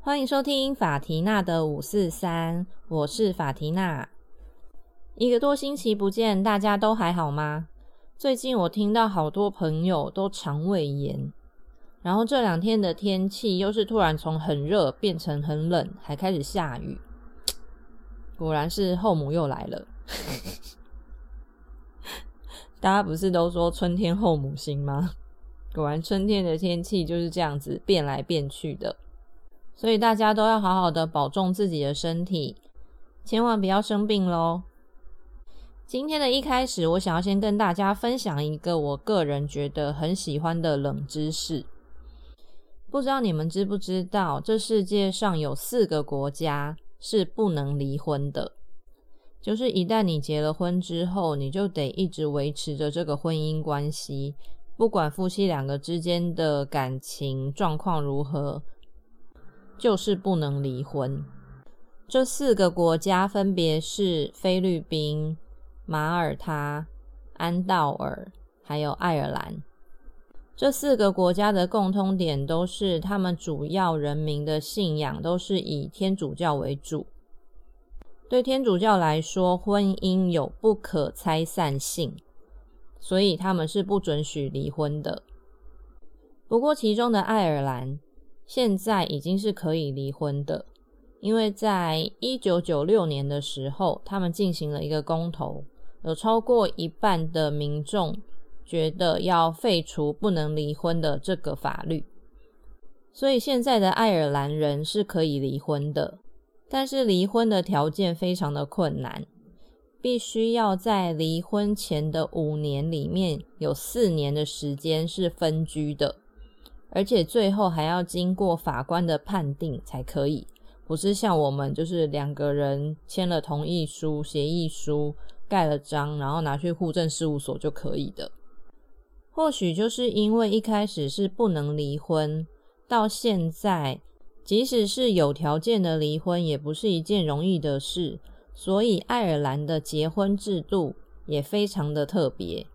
欢迎收听法缇娜的五四三，我是法缇娜。一个多星期不见，大家都还好吗？最近我听到好多朋友都肠胃炎，然后这两天的天气又是突然从很热变成很冷，还开始下雨，果然是后母又来了。大家不是都说春天后母心吗？果然春天的天气就是这样子变来变去的。所以大家都要好好的保重自己的身体，千万不要生病喽。今天的一开始，我想要先跟大家分享一个我个人觉得很喜欢的冷知识。不知道你们知不知道，这世界上有四个国家是不能离婚的，就是一旦你结了婚之后，你就得一直维持着这个婚姻关系，不管夫妻两个之间的感情状况如何。就是不能离婚。这四个国家分别是菲律宾、马耳他、安道尔，还有爱尔兰。这四个国家的共通点都是，他们主要人民的信仰都是以天主教为主。对天主教来说，婚姻有不可拆散性，所以他们是不准许离婚的。不过，其中的爱尔兰。现在已经是可以离婚的，因为在一九九六年的时候，他们进行了一个公投，有超过一半的民众觉得要废除不能离婚的这个法律，所以现在的爱尔兰人是可以离婚的，但是离婚的条件非常的困难，必须要在离婚前的五年里面有四年的时间是分居的。而且最后还要经过法官的判定才可以，不是像我们就是两个人签了同意书、协议书、盖了章，然后拿去户政事务所就可以的。或许就是因为一开始是不能离婚，到现在即使是有条件的离婚，也不是一件容易的事，所以爱尔兰的结婚制度也非常的特别。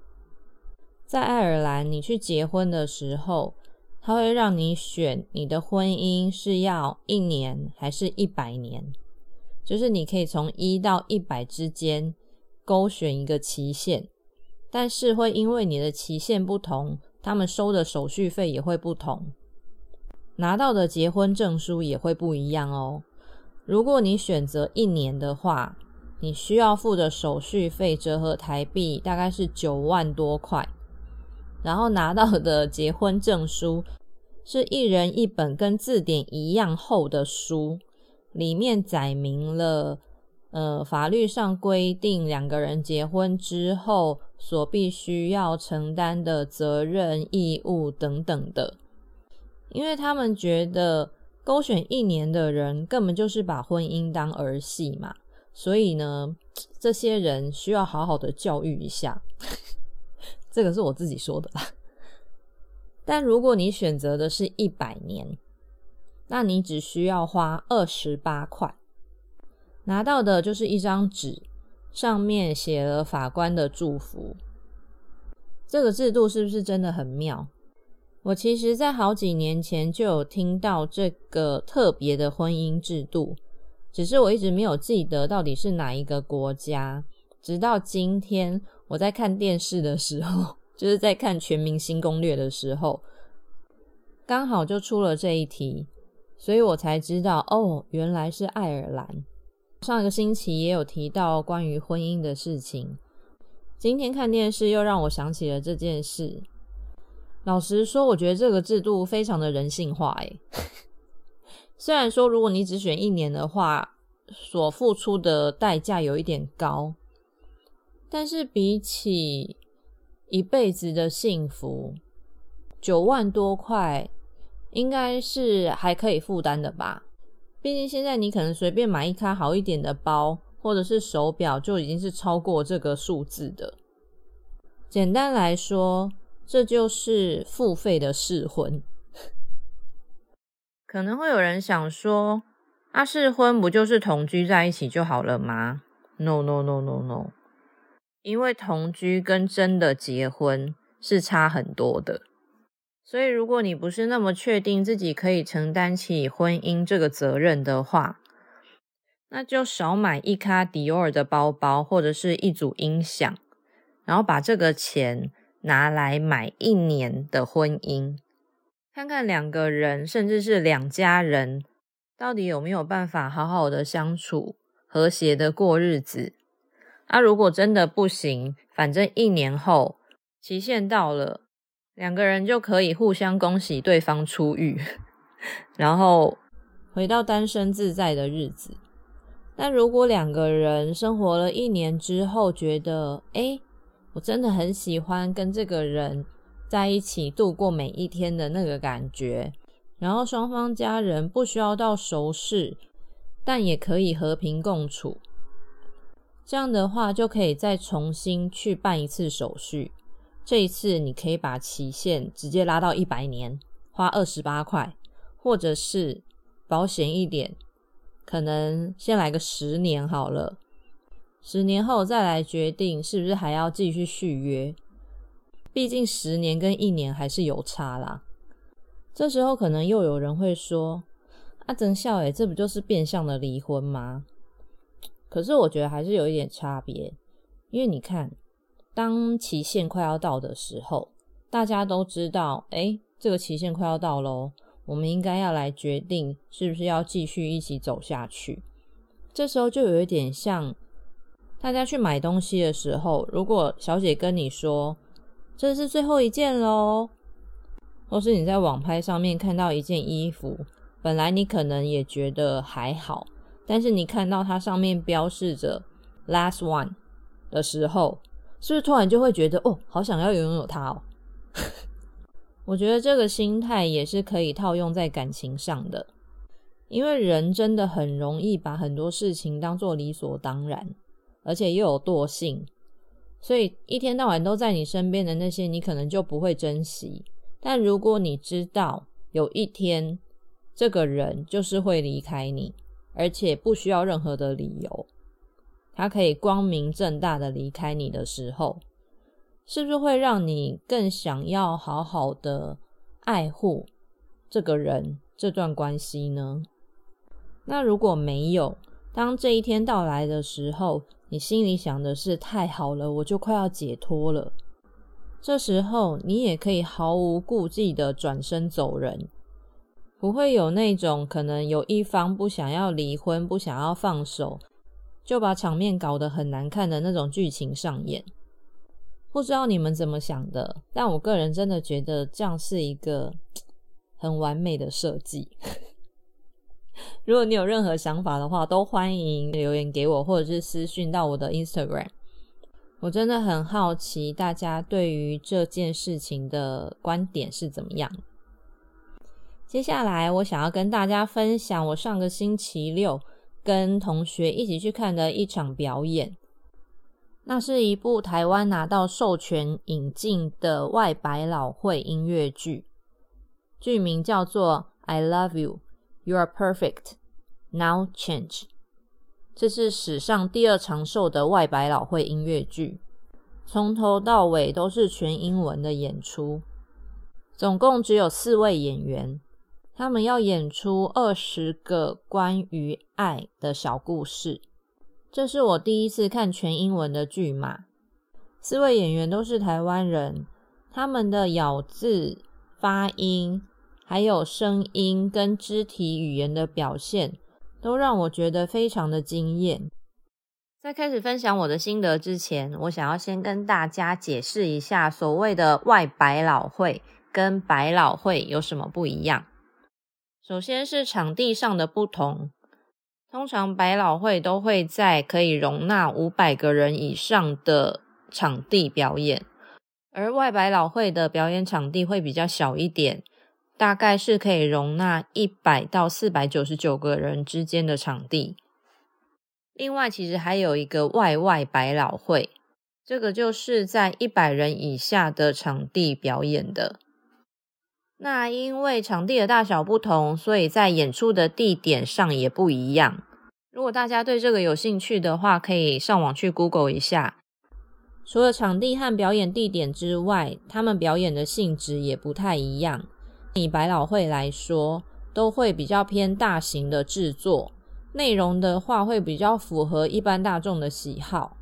在爱尔兰，你去结婚的时候，他会让你选你的婚姻是要一年还是一百年，就是你可以从一到一百之间勾选一个期限，但是会因为你的期限不同，他们收的手续费也会不同，拿到的结婚证书也会不一样哦。如果你选择一年的话，你需要付的手续费折合台币大概是九万多块。然后拿到的结婚证书是一人一本跟字典一样厚的书，里面载明了呃法律上规定两个人结婚之后所必须要承担的责任义务等等的。因为他们觉得勾选一年的人根本就是把婚姻当儿戏嘛，所以呢，这些人需要好好的教育一下。这个是我自己说的啦，但如果你选择的是一百年，那你只需要花二十八块，拿到的就是一张纸，上面写了法官的祝福。这个制度是不是真的很妙？我其实在好几年前就有听到这个特别的婚姻制度，只是我一直没有记得到底是哪一个国家，直到今天。我在看电视的时候，就是在看《全明星攻略》的时候，刚好就出了这一题，所以我才知道哦，原来是爱尔兰。上个星期也有提到关于婚姻的事情，今天看电视又让我想起了这件事。老实说，我觉得这个制度非常的人性化。诶虽然说如果你只选一年的话，所付出的代价有一点高。但是比起一辈子的幸福，九万多块应该是还可以负担的吧？毕竟现在你可能随便买一卡好一点的包或者是手表，就已经是超过这个数字的。简单来说，这就是付费的试婚。可能会有人想说，啊，试婚不就是同居在一起就好了吗？No No No No No。因为同居跟真的结婚是差很多的。所以，如果你不是那么确定自己可以承担起婚姻这个责任的话，那就少买一卡迪奥的包包或者是一组音响，然后把这个钱拿来买一年的婚姻，看看两个人甚至是两家人到底有没有办法好好的相处、和谐的过日子。啊，如果真的不行，反正一年后期限到了，两个人就可以互相恭喜对方出狱，然后回到单身自在的日子。但如果两个人生活了一年之后，觉得哎，我真的很喜欢跟这个人在一起度过每一天的那个感觉，然后双方家人不需要到熟识，但也可以和平共处，这样的话就可以再重新去办一次手续。这一次你可以把期限直接拉到一百年，花二十八块，或者是保险一点。可能先来个十年好了，十年后再来决定是不是还要继续续约。毕竟十年跟一年还是有差啦。这时候可能又有人会说：“啊，真笑诶，这不就是变相的离婚吗？”可是我觉得还是有一点差别，因为你看，当期限快要到的时候，大家都知道，哎，这个期限快要到喽。我们应该要来决定是不是要继续一起走下去。这时候就有一点像大家去买东西的时候，如果小姐跟你说这是最后一件喽，或是你在网拍上面看到一件衣服，本来你可能也觉得还好，但是你看到它上面标示着 last one 的时候，是不是突然就会觉得哦，好想要拥有它哦？我觉得这个心态也是可以套用在感情上的，因为人真的很容易把很多事情当做理所当然，而且又有惰性，所以一天到晚都在你身边的那些，你可能就不会珍惜。但如果你知道有一天这个人就是会离开你，而且不需要任何的理由，他可以光明正大的离开你的时候。是不是会让你更想要好好的爱护这个人、这段关系呢？那如果没有，当这一天到来的时候，你心里想的是太好了，我就快要解脱了。这时候你也可以毫无顾忌的转身走人，不会有那种可能有一方不想要离婚、不想要放手，就把场面搞得很难看的那种剧情上演。不知道你们怎么想的，但我个人真的觉得这样是一个很完美的设计。如果你有任何想法的话，都欢迎留言给我，或者是私讯到我的 Instagram。我真的很好奇大家对于这件事情的观点是怎么样。接下来，我想要跟大家分享我上个星期六跟同学一起去看的一场表演。那是一部台湾拿到授权引进的外百老汇音乐剧，剧名叫做《I Love You, You Are Perfect, Now Change》。这是史上第二长寿的外百老汇音乐剧，从头到尾都是全英文的演出，总共只有四位演员，他们要演出二十个关于爱的小故事。这是我第一次看全英文的剧嘛？四位演员都是台湾人，他们的咬字、发音，还有声音跟肢体语言的表现，都让我觉得非常的惊艳。在开始分享我的心得之前，我想要先跟大家解释一下所谓的外百老汇跟百老汇有什么不一样。首先是场地上的不同。通常百老汇都会在可以容纳五百个人以上的场地表演，而外百老汇的表演场地会比较小一点，大概是可以容纳一百到四百九十九个人之间的场地。另外，其实还有一个外外百老汇，这个就是在一百人以下的场地表演的。那因为场地的大小不同，所以在演出的地点上也不一样。如果大家对这个有兴趣的话，可以上网去 Google 一下。除了场地和表演地点之外，他们表演的性质也不太一样。以百老汇来说，都会比较偏大型的制作，内容的话会比较符合一般大众的喜好。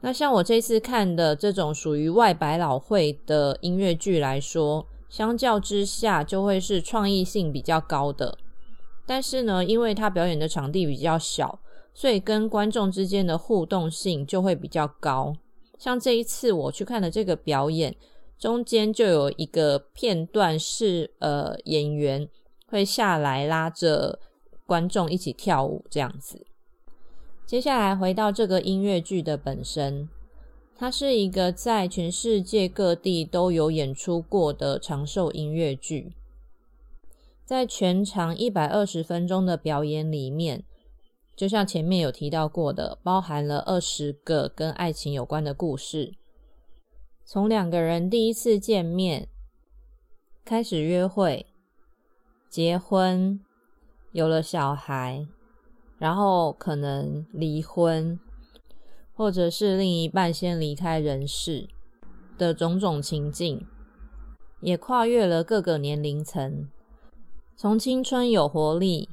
那像我这次看的这种属于外百老汇的音乐剧来说，相较之下就会是创意性比较高的。但是呢，因为他表演的场地比较小，所以跟观众之间的互动性就会比较高。像这一次我去看的这个表演，中间就有一个片段是呃演员会下来拉着观众一起跳舞这样子。接下来回到这个音乐剧的本身，它是一个在全世界各地都有演出过的长寿音乐剧，在全长一百二十分钟的表演里面。就像前面有提到过的，包含了二十个跟爱情有关的故事，从两个人第一次见面开始约会、结婚、有了小孩，然后可能离婚，或者是另一半先离开人世的种种情境，也跨越了各个年龄层，从青春有活力。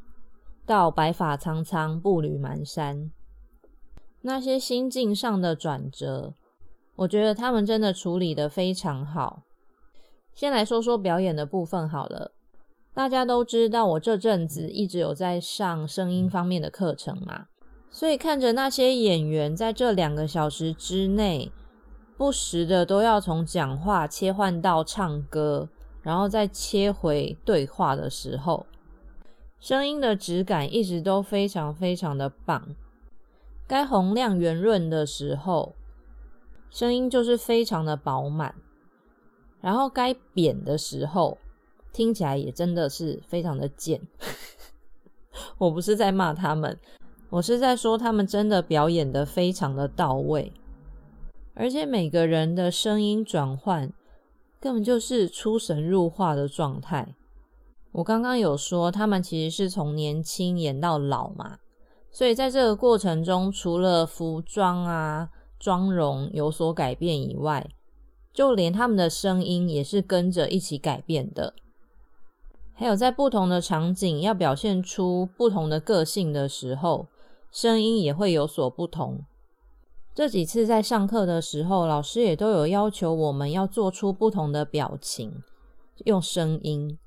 到白发苍苍、步履蹒跚，那些心境上的转折，我觉得他们真的处理的非常好。先来说说表演的部分好了。大家都知道，我这阵子一直有在上声音方面的课程嘛，所以看着那些演员在这两个小时之内，不时的都要从讲话切换到唱歌，然后再切回对话的时候。声音的质感一直都非常非常的棒，该洪亮圆润的时候，声音就是非常的饱满；然后该扁的时候，听起来也真的是非常的贱。我不是在骂他们，我是在说他们真的表演的非常的到位，而且每个人的声音转换根本就是出神入化的状态。我刚刚有说，他们其实是从年轻演到老嘛，所以在这个过程中，除了服装啊、妆容有所改变以外，就连他们的声音也是跟着一起改变的。还有在不同的场景要表现出不同的个性的时候，声音也会有所不同。这几次在上课的时候，老师也都有要求我们要做出不同的表情，用声音。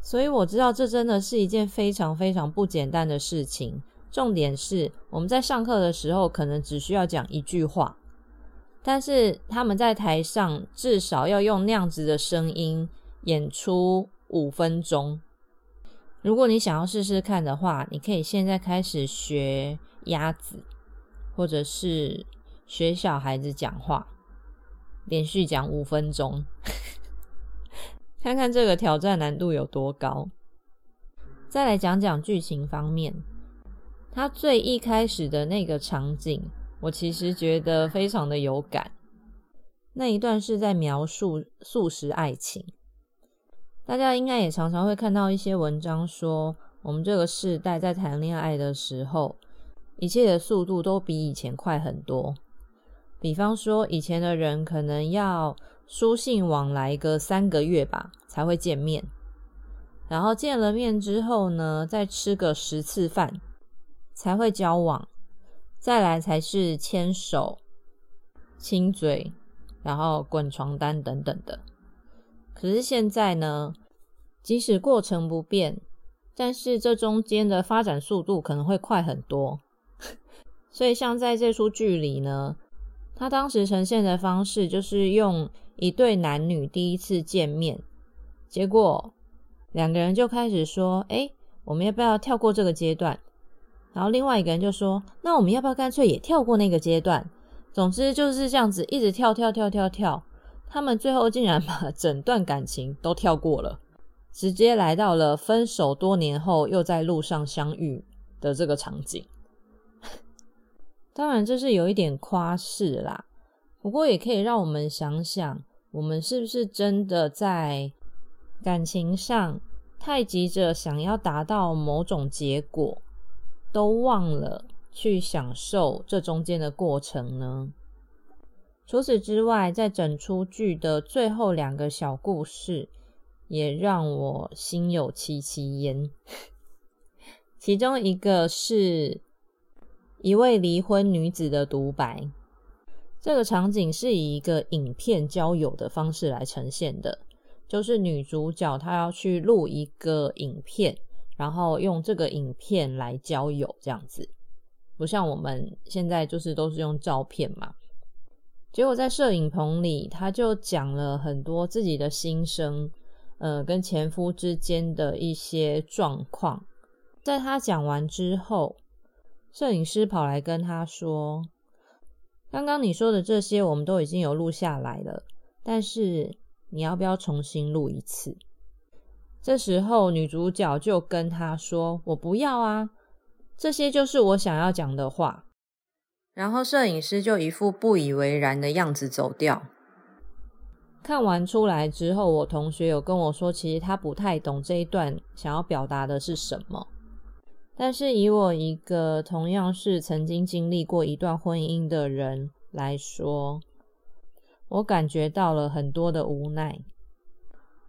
所以我知道这真的是一件非常非常不简单的事情。重点是我们在上课的时候可能只需要讲一句话，但是他们在台上至少要用那样子的声音演出五分钟。如果你想要试试看的话，你可以现在开始学鸭子，或者是学小孩子讲话，连续讲五分钟。看看这个挑战难度有多高。再来讲讲剧情方面，他最一开始的那个场景，我其实觉得非常的有感。那一段是在描述素食爱情，大家应该也常常会看到一些文章说，我们这个世代在谈恋爱的时候，一切的速度都比以前快很多。比方说，以前的人可能要。书信往来个三个月吧，才会见面。然后见了面之后呢，再吃个十次饭才会交往。再来才是牵手、亲嘴，然后滚床单等等的。可是现在呢，即使过程不变，但是这中间的发展速度可能会快很多。所以像在这出剧里呢，他当时呈现的方式就是用。一对男女第一次见面，结果两个人就开始说：“哎，我们要不要跳过这个阶段？”然后另外一个人就说：“那我们要不要干脆也跳过那个阶段？”总之就是这样子，一直跳跳跳跳跳。他们最后竟然 把整段感情都跳过了，直接来到了分手多年后又在路上相遇的这个场景。当然，这是有一点夸饰啦。不过也可以让我们想想，我们是不是真的在感情上太急着想要达到某种结果，都忘了去享受这中间的过程呢？除此之外，在整出剧的最后两个小故事，也让我心有戚戚焉。其中一个是一位离婚女子的独白，这个场景是以一个影片交友的方式来呈现的，就是女主角她要去录一个影片，然后用这个影片来交友，这样子，不像我们现在就是都是用照片嘛。结果在摄影棚里，他就讲了很多自己的心声，呃，跟前夫之间的一些状况。在他讲完之后，摄影师跑来跟他说：“刚刚你说的这些，我们都已经有录下来了，但是你要不要重新录一次？”这时候女主角就跟他说：“我不要啊，这些就是我想要讲的话。”然后摄影师就一副不以为然的样子走掉。看完出来之后，我同学有跟我说，其实他不太懂这一段想要表达的是什么。但是以我一个同样是曾经经历过一段婚姻的人来说，我感觉到了很多的无奈。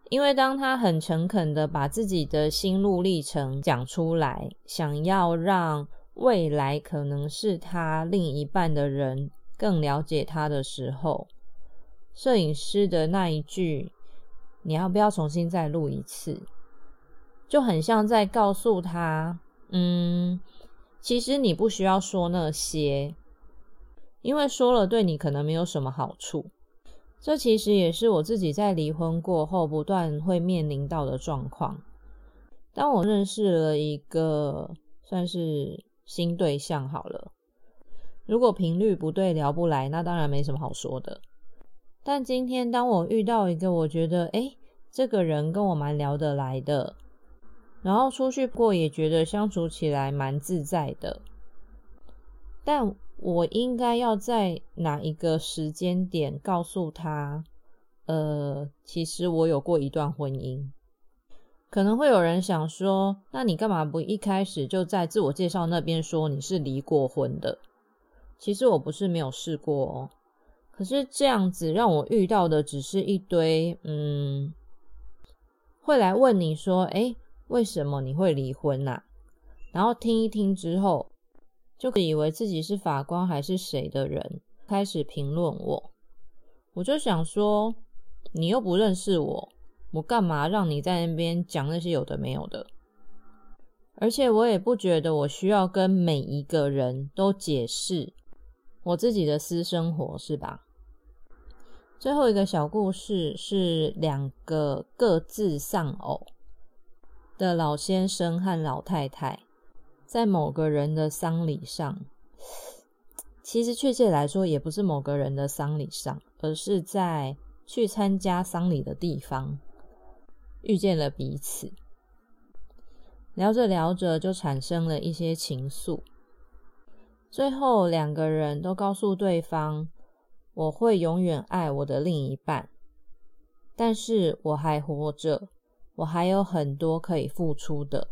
因为当他很诚恳的把自己的心路历程讲出来，想要让。未来可能是他另一半的人更了解他的时候，摄影师的那一句“你要不要重新再录一次”，就很像在告诉他：“嗯，其实你不需要说那些，因为说了对你可能没有什么好处。”这其实也是我自己在离婚过后不断会面临到的状况。当我认识了一个算是。新对象好了，如果频率不对聊不来，那当然没什么好说的。但今天当我遇到一个我觉得，哎，这个人跟我蛮聊得来的，然后出去过也觉得相处起来蛮自在的，但我应该要在哪一个时间点告诉他，呃，其实我有过一段婚姻。可能会有人想说，那你干嘛不一开始就在自我介绍那边说你是离过婚的？其实我不是没有试过哦，可是这样子让我遇到的只是一堆嗯，会来问你说，哎，为什么你会离婚呐？然后听一听之后，就以为自己是法官还是谁的人，开始评论我。我就想说，你又不认识我。我干嘛让你在那边讲那些有的没有的？而且我也不觉得我需要跟每一个人都解释我自己的私生活，是吧？最后一个小故事是两个各自丧偶的老先生和老太太，在某个人的丧礼上，其实确切来说也不是某个人的丧礼上，而是在去参加丧礼的地方。遇见了彼此，聊着聊着就产生了一些情愫。最后两个人都告诉对方：“我会永远爱我的另一半，但是我还活着，我还有很多可以付出的。”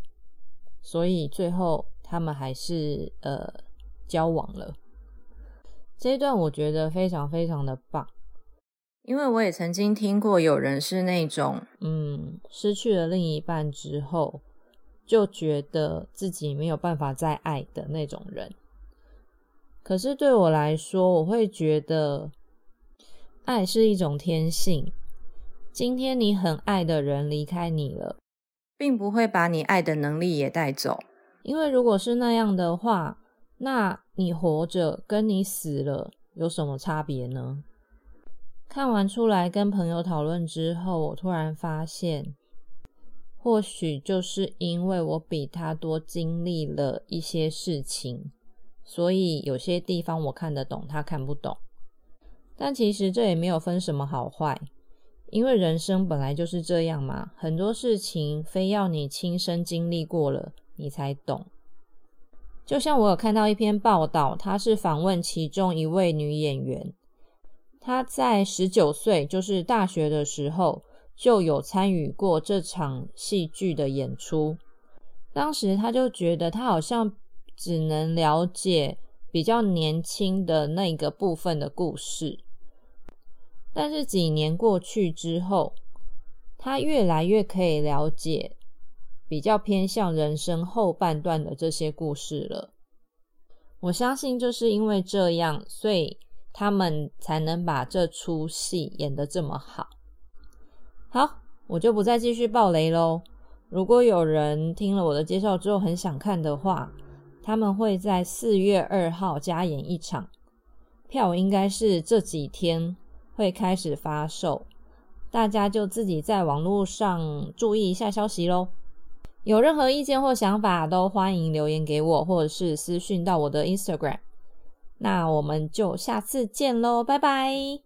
所以最后他们还是呃交往了。这一段我觉得非常非常的棒。因为我也曾经听过有人是那种，嗯，失去了另一半之后，就觉得自己没有办法再爱的那种人。可是对我来说，我会觉得，爱是一种天性。今天你很爱的人离开你了，并不会把你爱的能力也带走。因为如果是那样的话，那你活着跟你死了有什么差别呢？看完出来跟朋友讨论之后，我突然发现，或许就是因为我比他多经历了一些事情，所以有些地方我看得懂，他看不懂。但其实这也没有分什么好坏，因为人生本来就是这样嘛，很多事情非要你亲身经历过了，你才懂。就像我有看到一篇报道，他是访问其中一位女演员。她在十九岁，就是大学的时候，就有参与过这场戏剧的演出。当时他就觉得，他好像只能了解比较年轻的那个部分的故事，但是几年过去之后，他越来越可以了解比较偏向人生后半段的这些故事了。我相信就是因为这样，所以他们才能把这出戏演得这么好。好，我就不再继续爆雷喽。如果有人听了我的介绍之后很想看的话，他们会在四月二号加演一场，票应该是这几天会开始发售，大家就自己在网络上注意一下消息喽。有任何意见或想法都欢迎留言给我，或者是私讯到我的 Instagram。那我们就下次见喽，拜拜。